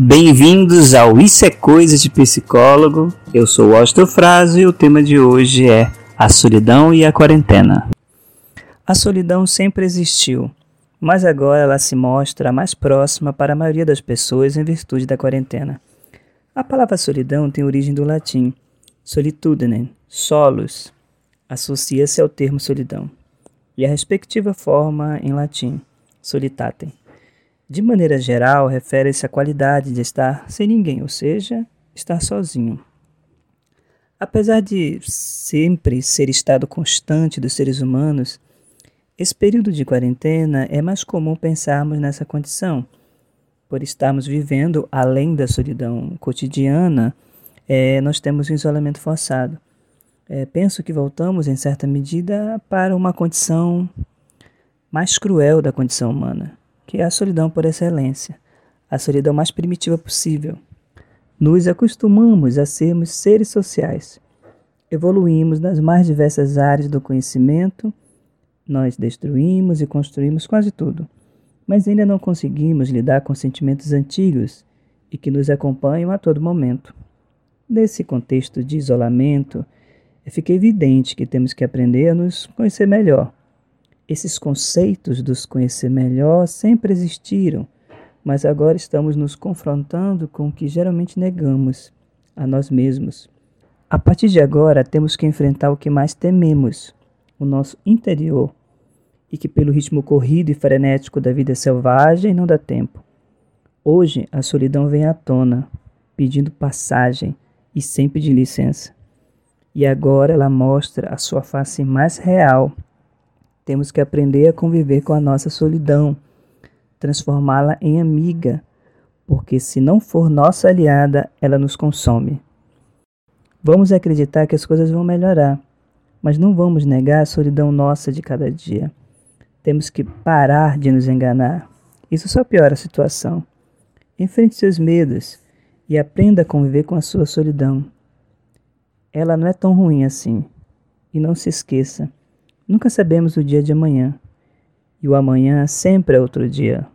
Bem-vindos ao Isso é Coisa de Psicólogo. Eu sou o Ostrofraso e o tema de hoje é a solidão e a quarentena. A solidão sempre existiu, mas agora ela se mostra mais próxima para a maioria das pessoas em virtude da quarentena. A palavra solidão tem origem do latim solitudine, solus, associa-se ao termo solidão, e a respectiva forma em latim, solitatem. De maneira geral, refere-se à qualidade de estar sem ninguém, ou seja, estar sozinho. Apesar de sempre ser estado constante dos seres humanos, esse período de quarentena é mais comum pensarmos nessa condição, por estarmos vivendo além da solidão cotidiana, é, nós temos um isolamento forçado. É, penso que voltamos, em certa medida, para uma condição mais cruel da condição humana, que é a solidão por excelência, a solidão mais primitiva possível. Nos acostumamos a sermos seres sociais. Evoluímos nas mais diversas áreas do conhecimento, nós destruímos e construímos quase tudo, mas ainda não conseguimos lidar com sentimentos antigos e que nos acompanham a todo momento. Nesse contexto de isolamento, fica evidente que temos que aprender a nos conhecer melhor esses conceitos dos conhecer melhor sempre existiram, mas agora estamos nos confrontando com o que geralmente negamos a nós mesmos. A partir de agora, temos que enfrentar o que mais tememos, o nosso interior, e que pelo ritmo corrido e frenético da vida selvagem não dá tempo. Hoje, a solidão vem à tona, pedindo passagem e sem pedir licença. E agora ela mostra a sua face mais real temos que aprender a conviver com a nossa solidão, transformá-la em amiga, porque se não for nossa aliada, ela nos consome. Vamos acreditar que as coisas vão melhorar, mas não vamos negar a solidão nossa de cada dia. Temos que parar de nos enganar. Isso só piora a situação. Enfrente seus medos e aprenda a conviver com a sua solidão. Ela não é tão ruim assim. E não se esqueça, Nunca sabemos o dia de amanhã, e o amanhã sempre é outro dia.